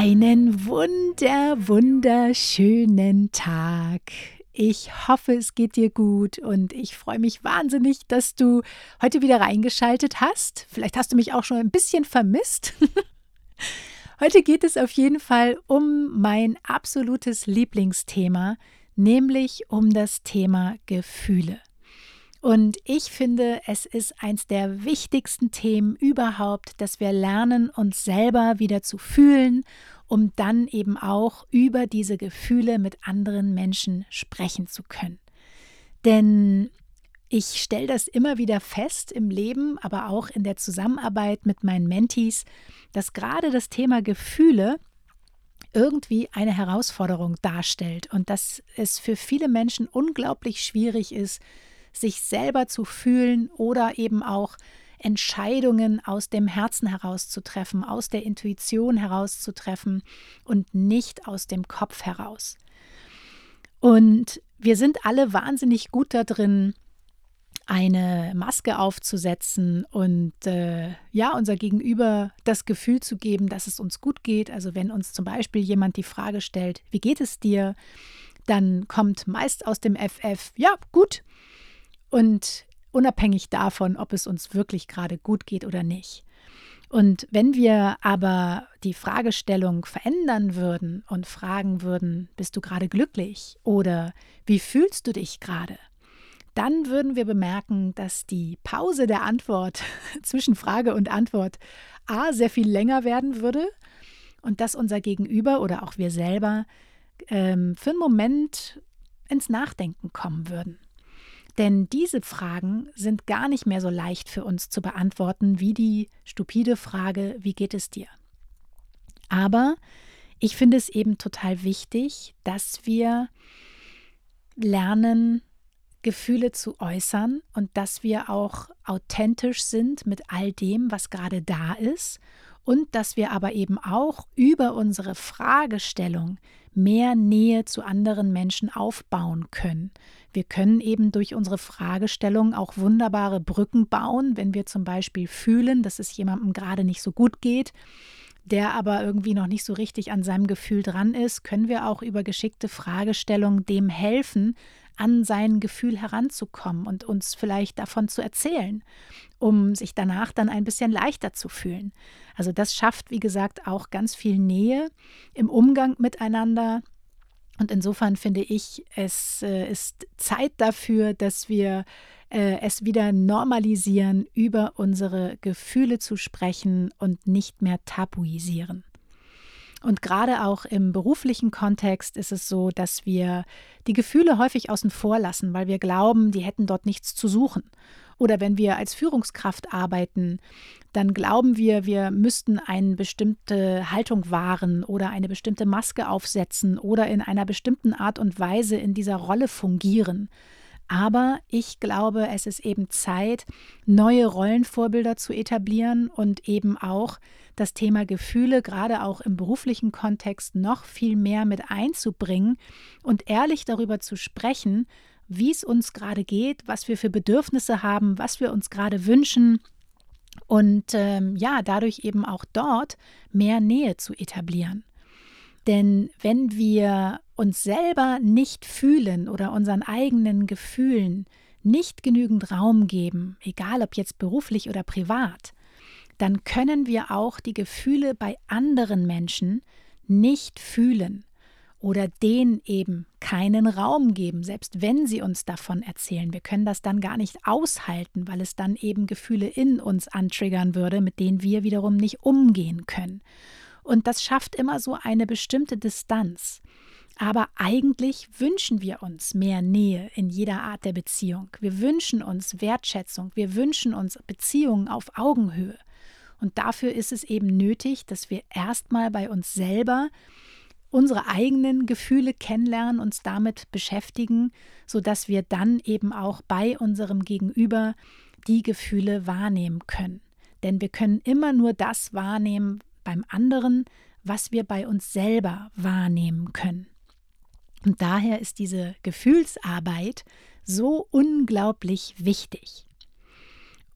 Einen wunder, wunderschönen Tag. Ich hoffe, es geht dir gut und ich freue mich wahnsinnig, dass du heute wieder reingeschaltet hast. Vielleicht hast du mich auch schon ein bisschen vermisst. Heute geht es auf jeden Fall um mein absolutes Lieblingsthema, nämlich um das Thema Gefühle. Und ich finde, es ist eins der wichtigsten Themen überhaupt, dass wir lernen, uns selber wieder zu fühlen, um dann eben auch über diese Gefühle mit anderen Menschen sprechen zu können. Denn ich stelle das immer wieder fest im Leben, aber auch in der Zusammenarbeit mit meinen Mentees, dass gerade das Thema Gefühle irgendwie eine Herausforderung darstellt und dass es für viele Menschen unglaublich schwierig ist, sich selber zu fühlen oder eben auch Entscheidungen aus dem Herzen herauszutreffen, aus der Intuition herauszutreffen und nicht aus dem Kopf heraus. Und wir sind alle wahnsinnig gut da drin, eine Maske aufzusetzen und äh, ja, unser Gegenüber das Gefühl zu geben, dass es uns gut geht. Also wenn uns zum Beispiel jemand die Frage stellt, wie geht es dir, dann kommt meist aus dem FF, ja, gut. Und unabhängig davon, ob es uns wirklich gerade gut geht oder nicht. Und wenn wir aber die Fragestellung verändern würden und fragen würden, bist du gerade glücklich oder wie fühlst du dich gerade? dann würden wir bemerken, dass die Pause der Antwort zwischen Frage und Antwort a sehr viel länger werden würde und dass unser Gegenüber oder auch wir selber ähm, für einen Moment ins Nachdenken kommen würden. Denn diese Fragen sind gar nicht mehr so leicht für uns zu beantworten wie die stupide Frage, wie geht es dir? Aber ich finde es eben total wichtig, dass wir lernen, Gefühle zu äußern und dass wir auch authentisch sind mit all dem, was gerade da ist und dass wir aber eben auch über unsere Fragestellung mehr Nähe zu anderen Menschen aufbauen können. Wir können eben durch unsere Fragestellung auch wunderbare Brücken bauen, wenn wir zum Beispiel fühlen, dass es jemandem gerade nicht so gut geht, der aber irgendwie noch nicht so richtig an seinem Gefühl dran ist, können wir auch über geschickte Fragestellung dem helfen, an sein Gefühl heranzukommen und uns vielleicht davon zu erzählen, um sich danach dann ein bisschen leichter zu fühlen. Also das schafft, wie gesagt, auch ganz viel Nähe im Umgang miteinander. Und insofern finde ich, es äh, ist Zeit dafür, dass wir äh, es wieder normalisieren, über unsere Gefühle zu sprechen und nicht mehr tabuisieren. Und gerade auch im beruflichen Kontext ist es so, dass wir die Gefühle häufig außen vor lassen, weil wir glauben, die hätten dort nichts zu suchen. Oder wenn wir als Führungskraft arbeiten, dann glauben wir, wir müssten eine bestimmte Haltung wahren oder eine bestimmte Maske aufsetzen oder in einer bestimmten Art und Weise in dieser Rolle fungieren. Aber ich glaube, es ist eben Zeit, neue Rollenvorbilder zu etablieren und eben auch das Thema Gefühle gerade auch im beruflichen Kontext noch viel mehr mit einzubringen und ehrlich darüber zu sprechen, wie es uns gerade geht, was wir für Bedürfnisse haben, was wir uns gerade wünschen und ähm, ja, dadurch eben auch dort mehr Nähe zu etablieren. Denn wenn wir uns selber nicht fühlen oder unseren eigenen Gefühlen nicht genügend Raum geben, egal ob jetzt beruflich oder privat, dann können wir auch die Gefühle bei anderen Menschen nicht fühlen. Oder denen eben keinen Raum geben, selbst wenn sie uns davon erzählen. Wir können das dann gar nicht aushalten, weil es dann eben Gefühle in uns antriggern würde, mit denen wir wiederum nicht umgehen können. Und das schafft immer so eine bestimmte Distanz. Aber eigentlich wünschen wir uns mehr Nähe in jeder Art der Beziehung. Wir wünschen uns Wertschätzung. Wir wünschen uns Beziehungen auf Augenhöhe. Und dafür ist es eben nötig, dass wir erstmal bei uns selber unsere eigenen Gefühle kennenlernen, uns damit beschäftigen, sodass wir dann eben auch bei unserem Gegenüber die Gefühle wahrnehmen können. Denn wir können immer nur das wahrnehmen beim anderen, was wir bei uns selber wahrnehmen können. Und daher ist diese Gefühlsarbeit so unglaublich wichtig.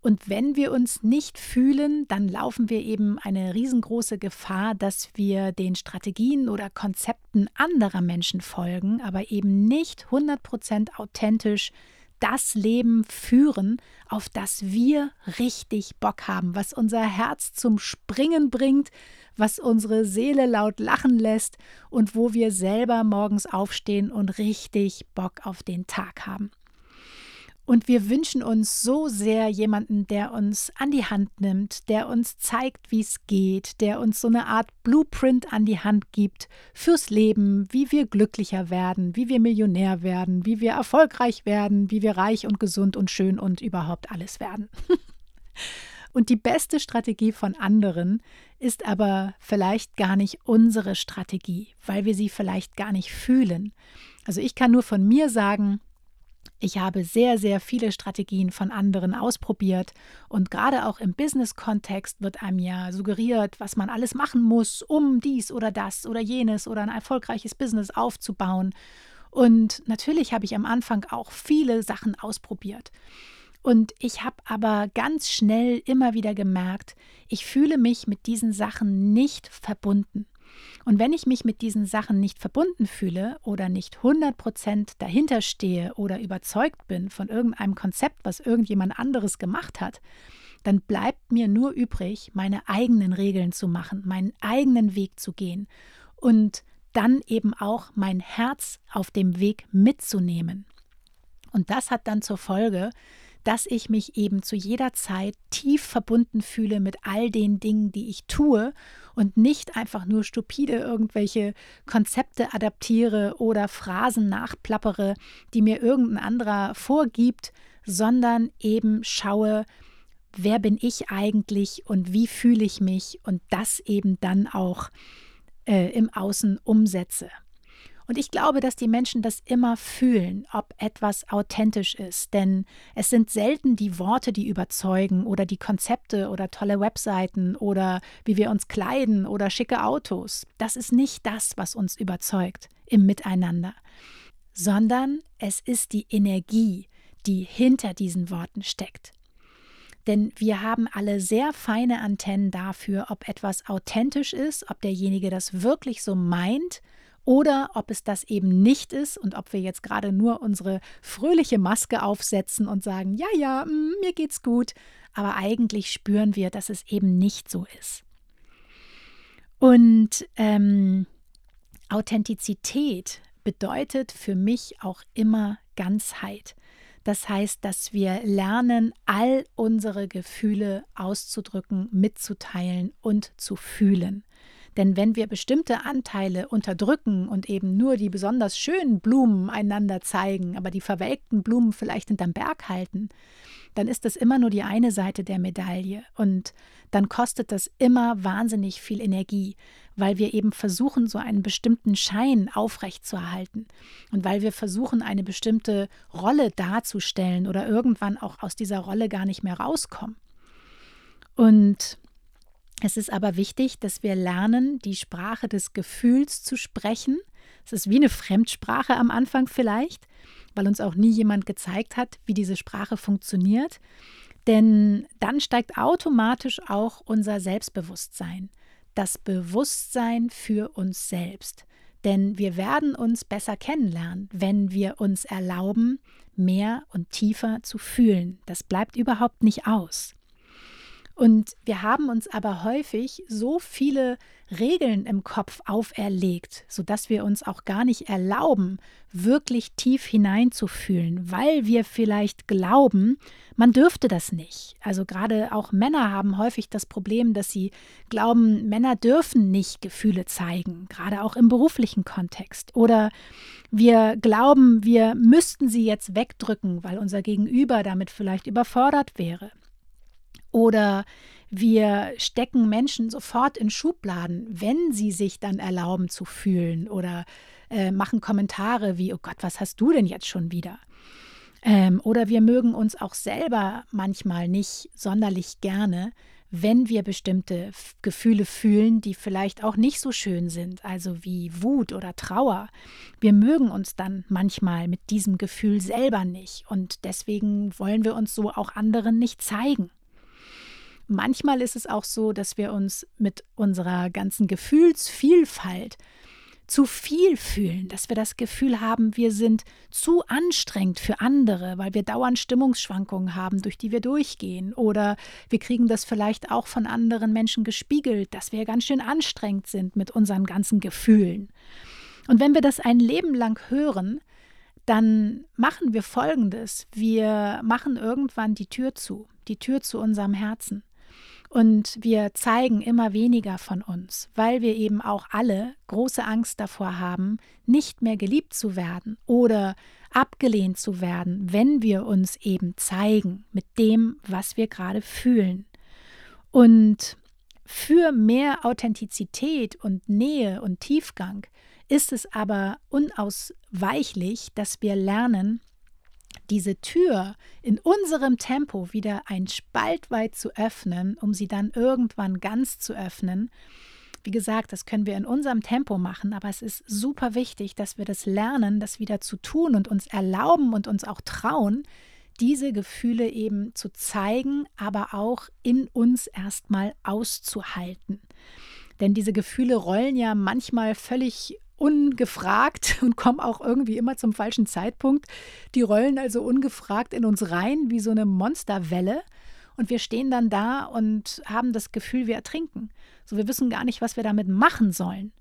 Und wenn wir uns nicht fühlen, dann laufen wir eben eine riesengroße Gefahr, dass wir den Strategien oder Konzepten anderer Menschen folgen, aber eben nicht 100% authentisch das Leben führen, auf das wir richtig Bock haben, was unser Herz zum Springen bringt, was unsere Seele laut lachen lässt und wo wir selber morgens aufstehen und richtig Bock auf den Tag haben. Und wir wünschen uns so sehr jemanden, der uns an die Hand nimmt, der uns zeigt, wie es geht, der uns so eine Art Blueprint an die Hand gibt fürs Leben, wie wir glücklicher werden, wie wir Millionär werden, wie wir erfolgreich werden, wie wir reich und gesund und schön und überhaupt alles werden. und die beste Strategie von anderen ist aber vielleicht gar nicht unsere Strategie, weil wir sie vielleicht gar nicht fühlen. Also ich kann nur von mir sagen, ich habe sehr, sehr viele Strategien von anderen ausprobiert und gerade auch im Business-Kontext wird einem ja suggeriert, was man alles machen muss, um dies oder das oder jenes oder ein erfolgreiches Business aufzubauen. Und natürlich habe ich am Anfang auch viele Sachen ausprobiert. Und ich habe aber ganz schnell immer wieder gemerkt, ich fühle mich mit diesen Sachen nicht verbunden. Und wenn ich mich mit diesen Sachen nicht verbunden fühle oder nicht 100% dahinter stehe oder überzeugt bin von irgendeinem Konzept, was irgendjemand anderes gemacht hat, dann bleibt mir nur übrig, meine eigenen Regeln zu machen, meinen eigenen Weg zu gehen und dann eben auch mein Herz auf dem Weg mitzunehmen. Und das hat dann zur Folge, dass ich mich eben zu jeder Zeit tief verbunden fühle mit all den Dingen, die ich tue und nicht einfach nur stupide irgendwelche Konzepte adaptiere oder Phrasen nachplappere, die mir irgendein anderer vorgibt, sondern eben schaue, wer bin ich eigentlich und wie fühle ich mich und das eben dann auch äh, im Außen umsetze. Und ich glaube, dass die Menschen das immer fühlen, ob etwas authentisch ist. Denn es sind selten die Worte, die überzeugen oder die Konzepte oder tolle Webseiten oder wie wir uns kleiden oder schicke Autos. Das ist nicht das, was uns überzeugt im Miteinander, sondern es ist die Energie, die hinter diesen Worten steckt. Denn wir haben alle sehr feine Antennen dafür, ob etwas authentisch ist, ob derjenige das wirklich so meint oder ob es das eben nicht ist und ob wir jetzt gerade nur unsere fröhliche Maske aufsetzen und sagen, ja, ja, mm, mir geht's gut, aber eigentlich spüren wir, dass es eben nicht so ist. Und ähm, Authentizität bedeutet für mich auch immer Ganzheit. Das heißt, dass wir lernen, all unsere Gefühle auszudrücken, mitzuteilen und zu fühlen. Denn wenn wir bestimmte Anteile unterdrücken und eben nur die besonders schönen Blumen einander zeigen, aber die verwelkten Blumen vielleicht hinterm Berg halten, dann ist das immer nur die eine Seite der Medaille. Und dann kostet das immer wahnsinnig viel Energie, weil wir eben versuchen, so einen bestimmten Schein aufrechtzuerhalten und weil wir versuchen, eine bestimmte Rolle darzustellen oder irgendwann auch aus dieser Rolle gar nicht mehr rauskommen. Und es ist aber wichtig, dass wir lernen, die Sprache des Gefühls zu sprechen. Es ist wie eine Fremdsprache am Anfang vielleicht, weil uns auch nie jemand gezeigt hat, wie diese Sprache funktioniert. Denn dann steigt automatisch auch unser Selbstbewusstsein, das Bewusstsein für uns selbst. Denn wir werden uns besser kennenlernen, wenn wir uns erlauben, mehr und tiefer zu fühlen. Das bleibt überhaupt nicht aus. Und wir haben uns aber häufig so viele Regeln im Kopf auferlegt, sodass wir uns auch gar nicht erlauben, wirklich tief hineinzufühlen, weil wir vielleicht glauben, man dürfte das nicht. Also gerade auch Männer haben häufig das Problem, dass sie glauben, Männer dürfen nicht Gefühle zeigen, gerade auch im beruflichen Kontext. Oder wir glauben, wir müssten sie jetzt wegdrücken, weil unser Gegenüber damit vielleicht überfordert wäre. Oder wir stecken Menschen sofort in Schubladen, wenn sie sich dann erlauben zu fühlen oder äh, machen Kommentare wie, oh Gott, was hast du denn jetzt schon wieder? Ähm, oder wir mögen uns auch selber manchmal nicht sonderlich gerne, wenn wir bestimmte Gefühle fühlen, die vielleicht auch nicht so schön sind, also wie Wut oder Trauer. Wir mögen uns dann manchmal mit diesem Gefühl selber nicht und deswegen wollen wir uns so auch anderen nicht zeigen. Manchmal ist es auch so, dass wir uns mit unserer ganzen Gefühlsvielfalt zu viel fühlen, dass wir das Gefühl haben, wir sind zu anstrengend für andere, weil wir dauernd Stimmungsschwankungen haben, durch die wir durchgehen. Oder wir kriegen das vielleicht auch von anderen Menschen gespiegelt, dass wir ganz schön anstrengend sind mit unseren ganzen Gefühlen. Und wenn wir das ein Leben lang hören, dann machen wir Folgendes. Wir machen irgendwann die Tür zu, die Tür zu unserem Herzen. Und wir zeigen immer weniger von uns, weil wir eben auch alle große Angst davor haben, nicht mehr geliebt zu werden oder abgelehnt zu werden, wenn wir uns eben zeigen mit dem, was wir gerade fühlen. Und für mehr Authentizität und Nähe und Tiefgang ist es aber unausweichlich, dass wir lernen, diese Tür in unserem Tempo wieder ein Spalt weit zu öffnen, um sie dann irgendwann ganz zu öffnen. Wie gesagt, das können wir in unserem Tempo machen, aber es ist super wichtig, dass wir das lernen, das wieder zu tun und uns erlauben und uns auch trauen, diese Gefühle eben zu zeigen, aber auch in uns erstmal auszuhalten. Denn diese Gefühle rollen ja manchmal völlig ungefragt und kommen auch irgendwie immer zum falschen Zeitpunkt. Die rollen also ungefragt in uns rein wie so eine Monsterwelle. Und wir stehen dann da und haben das Gefühl, wir ertrinken. So, wir wissen gar nicht, was wir damit machen sollen.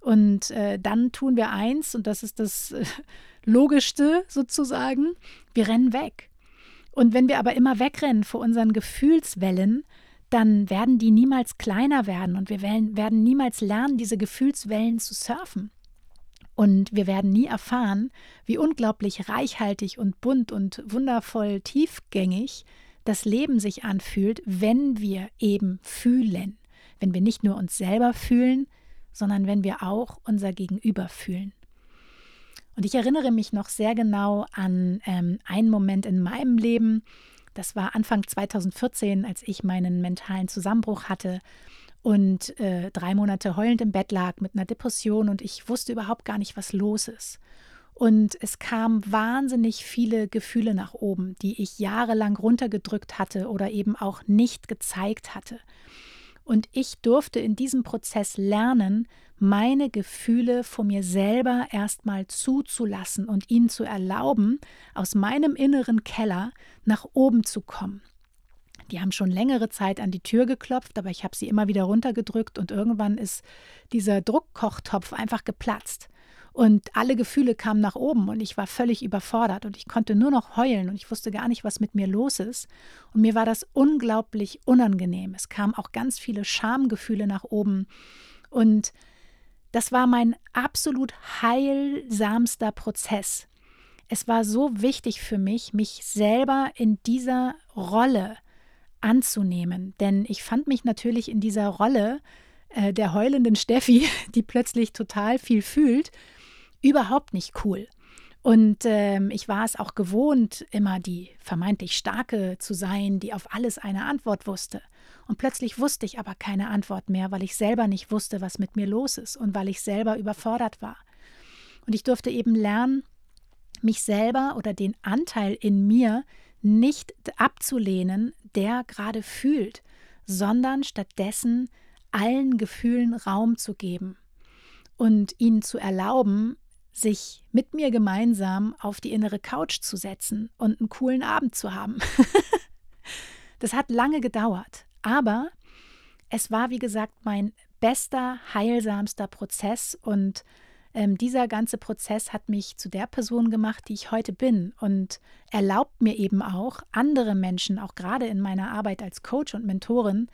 Und äh, dann tun wir eins, und das ist das äh, Logischste sozusagen, wir rennen weg. Und wenn wir aber immer wegrennen vor unseren Gefühlswellen, dann werden die niemals kleiner werden und wir werden niemals lernen, diese Gefühlswellen zu surfen. Und wir werden nie erfahren, wie unglaublich reichhaltig und bunt und wundervoll tiefgängig das Leben sich anfühlt, wenn wir eben fühlen. Wenn wir nicht nur uns selber fühlen, sondern wenn wir auch unser Gegenüber fühlen. Und ich erinnere mich noch sehr genau an ähm, einen Moment in meinem Leben. Das war Anfang 2014, als ich meinen mentalen Zusammenbruch hatte und äh, drei Monate heulend im Bett lag mit einer Depression und ich wusste überhaupt gar nicht, was los ist. Und es kamen wahnsinnig viele Gefühle nach oben, die ich jahrelang runtergedrückt hatte oder eben auch nicht gezeigt hatte. Und ich durfte in diesem Prozess lernen, meine Gefühle vor mir selber erstmal zuzulassen und ihnen zu erlauben, aus meinem inneren Keller nach oben zu kommen. Die haben schon längere Zeit an die Tür geklopft, aber ich habe sie immer wieder runtergedrückt und irgendwann ist dieser Druckkochtopf einfach geplatzt. Und alle Gefühle kamen nach oben und ich war völlig überfordert und ich konnte nur noch heulen und ich wusste gar nicht, was mit mir los ist. Und mir war das unglaublich unangenehm. Es kamen auch ganz viele Schamgefühle nach oben. Und das war mein absolut heilsamster Prozess. Es war so wichtig für mich, mich selber in dieser Rolle anzunehmen. Denn ich fand mich natürlich in dieser Rolle äh, der heulenden Steffi, die plötzlich total viel fühlt, überhaupt nicht cool. Und ähm, ich war es auch gewohnt, immer die vermeintlich starke zu sein, die auf alles eine Antwort wusste. Und plötzlich wusste ich aber keine Antwort mehr, weil ich selber nicht wusste, was mit mir los ist und weil ich selber überfordert war. Und ich durfte eben lernen, mich selber oder den Anteil in mir nicht abzulehnen, der gerade fühlt, sondern stattdessen allen Gefühlen Raum zu geben und ihnen zu erlauben, sich mit mir gemeinsam auf die innere Couch zu setzen und einen coolen Abend zu haben. das hat lange gedauert, Aber es war, wie gesagt, mein bester, heilsamster Prozess und ähm, dieser ganze Prozess hat mich zu der Person gemacht, die ich heute bin und erlaubt mir eben auch, andere Menschen, auch gerade in meiner Arbeit als Coach und Mentorin,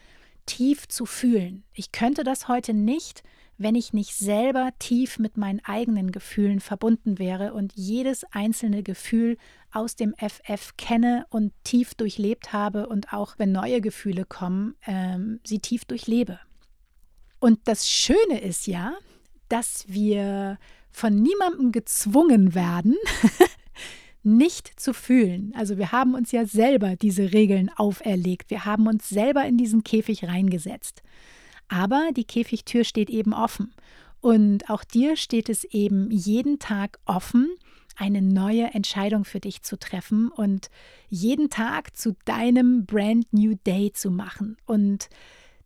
tief zu fühlen. Ich könnte das heute nicht, wenn ich nicht selber tief mit meinen eigenen Gefühlen verbunden wäre und jedes einzelne Gefühl aus dem FF kenne und tief durchlebt habe und auch wenn neue Gefühle kommen, ähm, sie tief durchlebe. Und das Schöne ist ja, dass wir von niemandem gezwungen werden, nicht zu fühlen. Also wir haben uns ja selber diese Regeln auferlegt. Wir haben uns selber in diesen Käfig reingesetzt. Aber die Käfigtür steht eben offen. Und auch dir steht es eben jeden Tag offen, eine neue Entscheidung für dich zu treffen und jeden Tag zu deinem Brand New Day zu machen. Und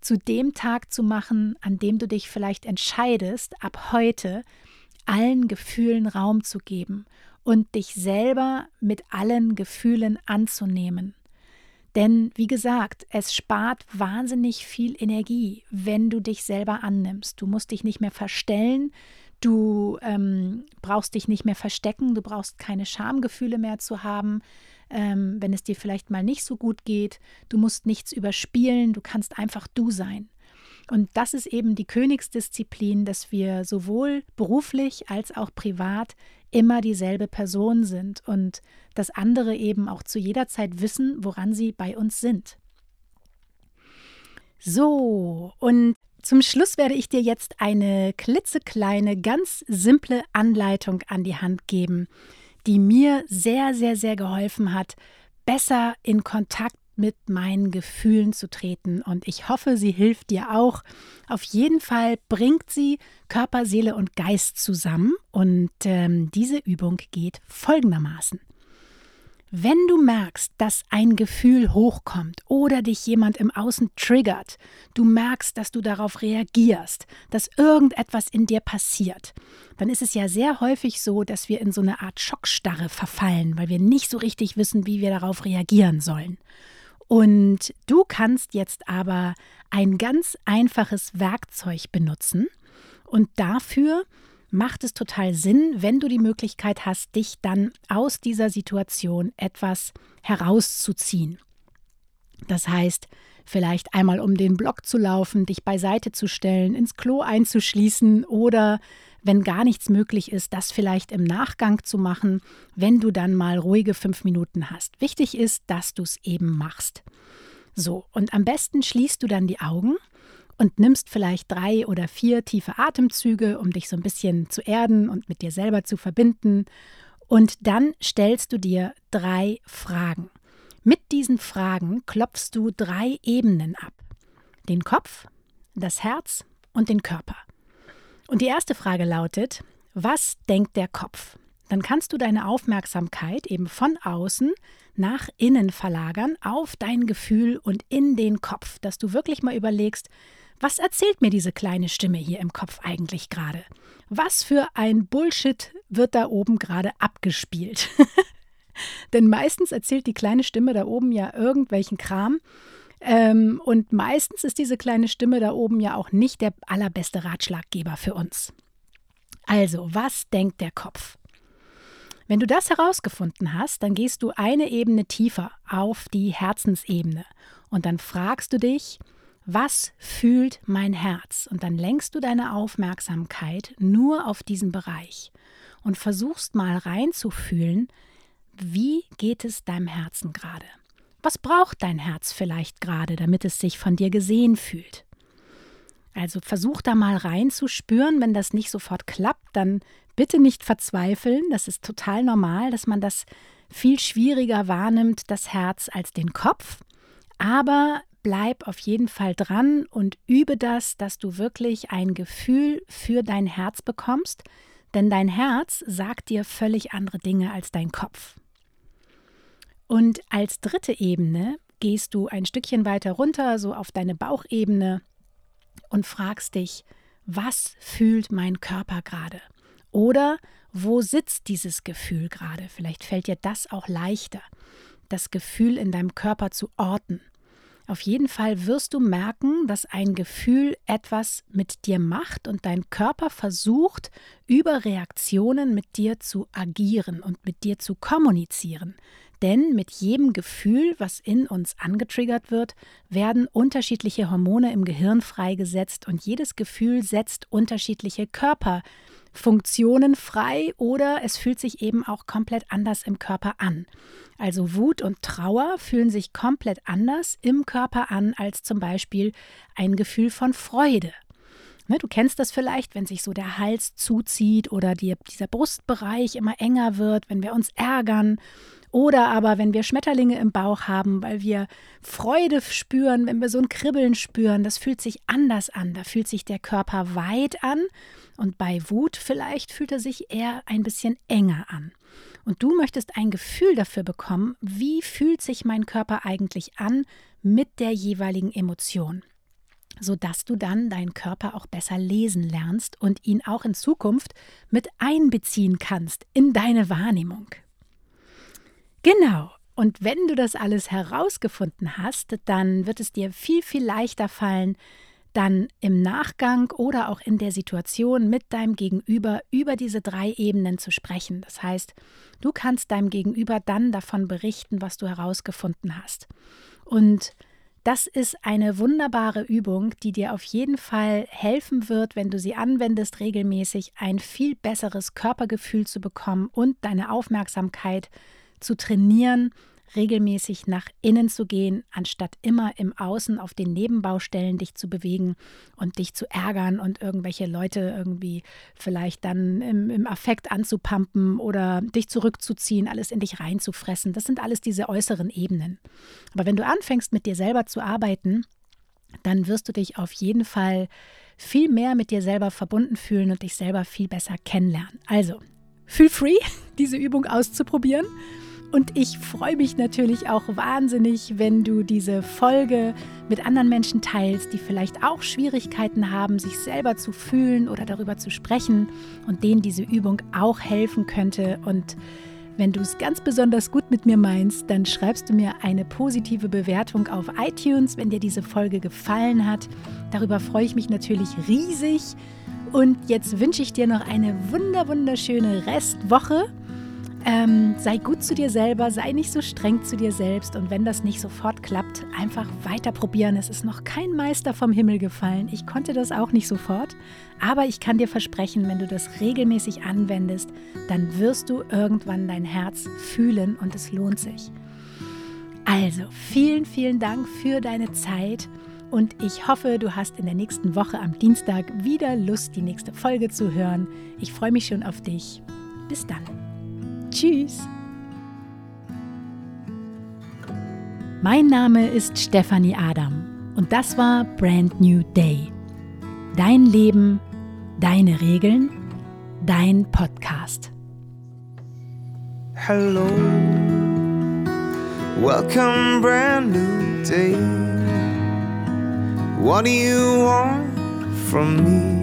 zu dem Tag zu machen, an dem du dich vielleicht entscheidest, ab heute allen Gefühlen Raum zu geben und dich selber mit allen Gefühlen anzunehmen. Denn wie gesagt, es spart wahnsinnig viel Energie, wenn du dich selber annimmst. Du musst dich nicht mehr verstellen, du ähm, brauchst dich nicht mehr verstecken, du brauchst keine Schamgefühle mehr zu haben, ähm, wenn es dir vielleicht mal nicht so gut geht. Du musst nichts überspielen, du kannst einfach du sein. Und das ist eben die Königsdisziplin, dass wir sowohl beruflich als auch privat immer dieselbe Person sind und dass andere eben auch zu jeder Zeit wissen, woran sie bei uns sind. So, und zum Schluss werde ich dir jetzt eine klitzekleine, ganz simple Anleitung an die Hand geben, die mir sehr, sehr, sehr geholfen hat, besser in Kontakt mit meinen Gefühlen zu treten. Und ich hoffe, sie hilft dir auch. Auf jeden Fall bringt sie Körper, Seele und Geist zusammen. Und ähm, diese Übung geht folgendermaßen. Wenn du merkst, dass ein Gefühl hochkommt oder dich jemand im Außen triggert, du merkst, dass du darauf reagierst, dass irgendetwas in dir passiert, dann ist es ja sehr häufig so, dass wir in so eine Art Schockstarre verfallen, weil wir nicht so richtig wissen, wie wir darauf reagieren sollen. Und du kannst jetzt aber ein ganz einfaches Werkzeug benutzen und dafür macht es total Sinn, wenn du die Möglichkeit hast, dich dann aus dieser Situation etwas herauszuziehen. Das heißt, vielleicht einmal um den Block zu laufen, dich beiseite zu stellen, ins Klo einzuschließen oder wenn gar nichts möglich ist, das vielleicht im Nachgang zu machen, wenn du dann mal ruhige fünf Minuten hast. Wichtig ist, dass du es eben machst. So, und am besten schließt du dann die Augen und nimmst vielleicht drei oder vier tiefe Atemzüge, um dich so ein bisschen zu erden und mit dir selber zu verbinden. Und dann stellst du dir drei Fragen. Mit diesen Fragen klopfst du drei Ebenen ab. Den Kopf, das Herz und den Körper. Und die erste Frage lautet, was denkt der Kopf? Dann kannst du deine Aufmerksamkeit eben von außen nach innen verlagern auf dein Gefühl und in den Kopf, dass du wirklich mal überlegst, was erzählt mir diese kleine Stimme hier im Kopf eigentlich gerade? Was für ein Bullshit wird da oben gerade abgespielt? Denn meistens erzählt die kleine Stimme da oben ja irgendwelchen Kram. Ähm, und meistens ist diese kleine Stimme da oben ja auch nicht der allerbeste Ratschlaggeber für uns. Also, was denkt der Kopf? Wenn du das herausgefunden hast, dann gehst du eine Ebene tiefer auf die Herzensebene und dann fragst du dich, was fühlt mein Herz? Und dann lenkst du deine Aufmerksamkeit nur auf diesen Bereich und versuchst mal reinzufühlen, wie geht es deinem Herzen gerade? Was braucht dein Herz vielleicht gerade, damit es sich von dir gesehen fühlt? Also versuch da mal reinzuspüren, wenn das nicht sofort klappt, dann bitte nicht verzweifeln, das ist total normal, dass man das viel schwieriger wahrnimmt, das Herz als den Kopf. Aber bleib auf jeden Fall dran und übe das, dass du wirklich ein Gefühl für dein Herz bekommst, denn dein Herz sagt dir völlig andere Dinge als dein Kopf. Und als dritte Ebene gehst du ein Stückchen weiter runter, so auf deine Bauchebene und fragst dich, was fühlt mein Körper gerade? Oder wo sitzt dieses Gefühl gerade? Vielleicht fällt dir das auch leichter, das Gefühl in deinem Körper zu orten. Auf jeden Fall wirst du merken, dass ein Gefühl etwas mit dir macht und dein Körper versucht, über Reaktionen mit dir zu agieren und mit dir zu kommunizieren. Denn mit jedem Gefühl, was in uns angetriggert wird, werden unterschiedliche Hormone im Gehirn freigesetzt und jedes Gefühl setzt unterschiedliche Körperfunktionen frei oder es fühlt sich eben auch komplett anders im Körper an. Also Wut und Trauer fühlen sich komplett anders im Körper an als zum Beispiel ein Gefühl von Freude. Ne, du kennst das vielleicht, wenn sich so der Hals zuzieht oder die, dieser Brustbereich immer enger wird, wenn wir uns ärgern oder aber, wenn wir Schmetterlinge im Bauch haben, weil wir Freude spüren, wenn wir so ein Kribbeln spüren, das fühlt sich anders an. Da fühlt sich der Körper weit an und bei Wut vielleicht fühlt er sich eher ein bisschen enger an. Und du möchtest ein Gefühl dafür bekommen, wie fühlt sich mein Körper eigentlich an mit der jeweiligen Emotion sodass du dann deinen Körper auch besser lesen lernst und ihn auch in Zukunft mit einbeziehen kannst in deine Wahrnehmung. Genau. Und wenn du das alles herausgefunden hast, dann wird es dir viel, viel leichter fallen, dann im Nachgang oder auch in der Situation mit deinem Gegenüber über diese drei Ebenen zu sprechen. Das heißt, du kannst deinem Gegenüber dann davon berichten, was du herausgefunden hast. Und das ist eine wunderbare Übung, die dir auf jeden Fall helfen wird, wenn du sie anwendest, regelmäßig ein viel besseres Körpergefühl zu bekommen und deine Aufmerksamkeit zu zu trainieren, regelmäßig nach innen zu gehen, anstatt immer im Außen auf den Nebenbaustellen dich zu bewegen und dich zu ärgern und irgendwelche Leute irgendwie vielleicht dann im, im Affekt anzupumpen oder dich zurückzuziehen, alles in dich reinzufressen. Das sind alles diese äußeren Ebenen. Aber wenn du anfängst, mit dir selber zu arbeiten, dann wirst du dich auf jeden Fall viel mehr mit dir selber verbunden fühlen und dich selber viel besser kennenlernen. Also, feel free, diese Übung auszuprobieren. Und ich freue mich natürlich auch wahnsinnig, wenn du diese Folge mit anderen Menschen teilst, die vielleicht auch Schwierigkeiten haben, sich selber zu fühlen oder darüber zu sprechen und denen diese Übung auch helfen könnte. Und wenn du es ganz besonders gut mit mir meinst, dann schreibst du mir eine positive Bewertung auf iTunes, wenn dir diese Folge gefallen hat. Darüber freue ich mich natürlich riesig. Und jetzt wünsche ich dir noch eine wunder wunderschöne Restwoche. Ähm, sei gut zu dir selber, sei nicht so streng zu dir selbst und wenn das nicht sofort klappt, einfach weiter probieren. Es ist noch kein Meister vom Himmel gefallen. Ich konnte das auch nicht sofort, aber ich kann dir versprechen, wenn du das regelmäßig anwendest, dann wirst du irgendwann dein Herz fühlen und es lohnt sich. Also, vielen, vielen Dank für deine Zeit. Und ich hoffe, du hast in der nächsten Woche am Dienstag wieder Lust, die nächste Folge zu hören. Ich freue mich schon auf dich. Bis dann. Tschüss. Mein Name ist Stefanie Adam und das war Brand New Day. Dein Leben, deine Regeln, dein Podcast. Hello, welcome, brand new day. What do you want from me?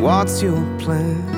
What's your plan?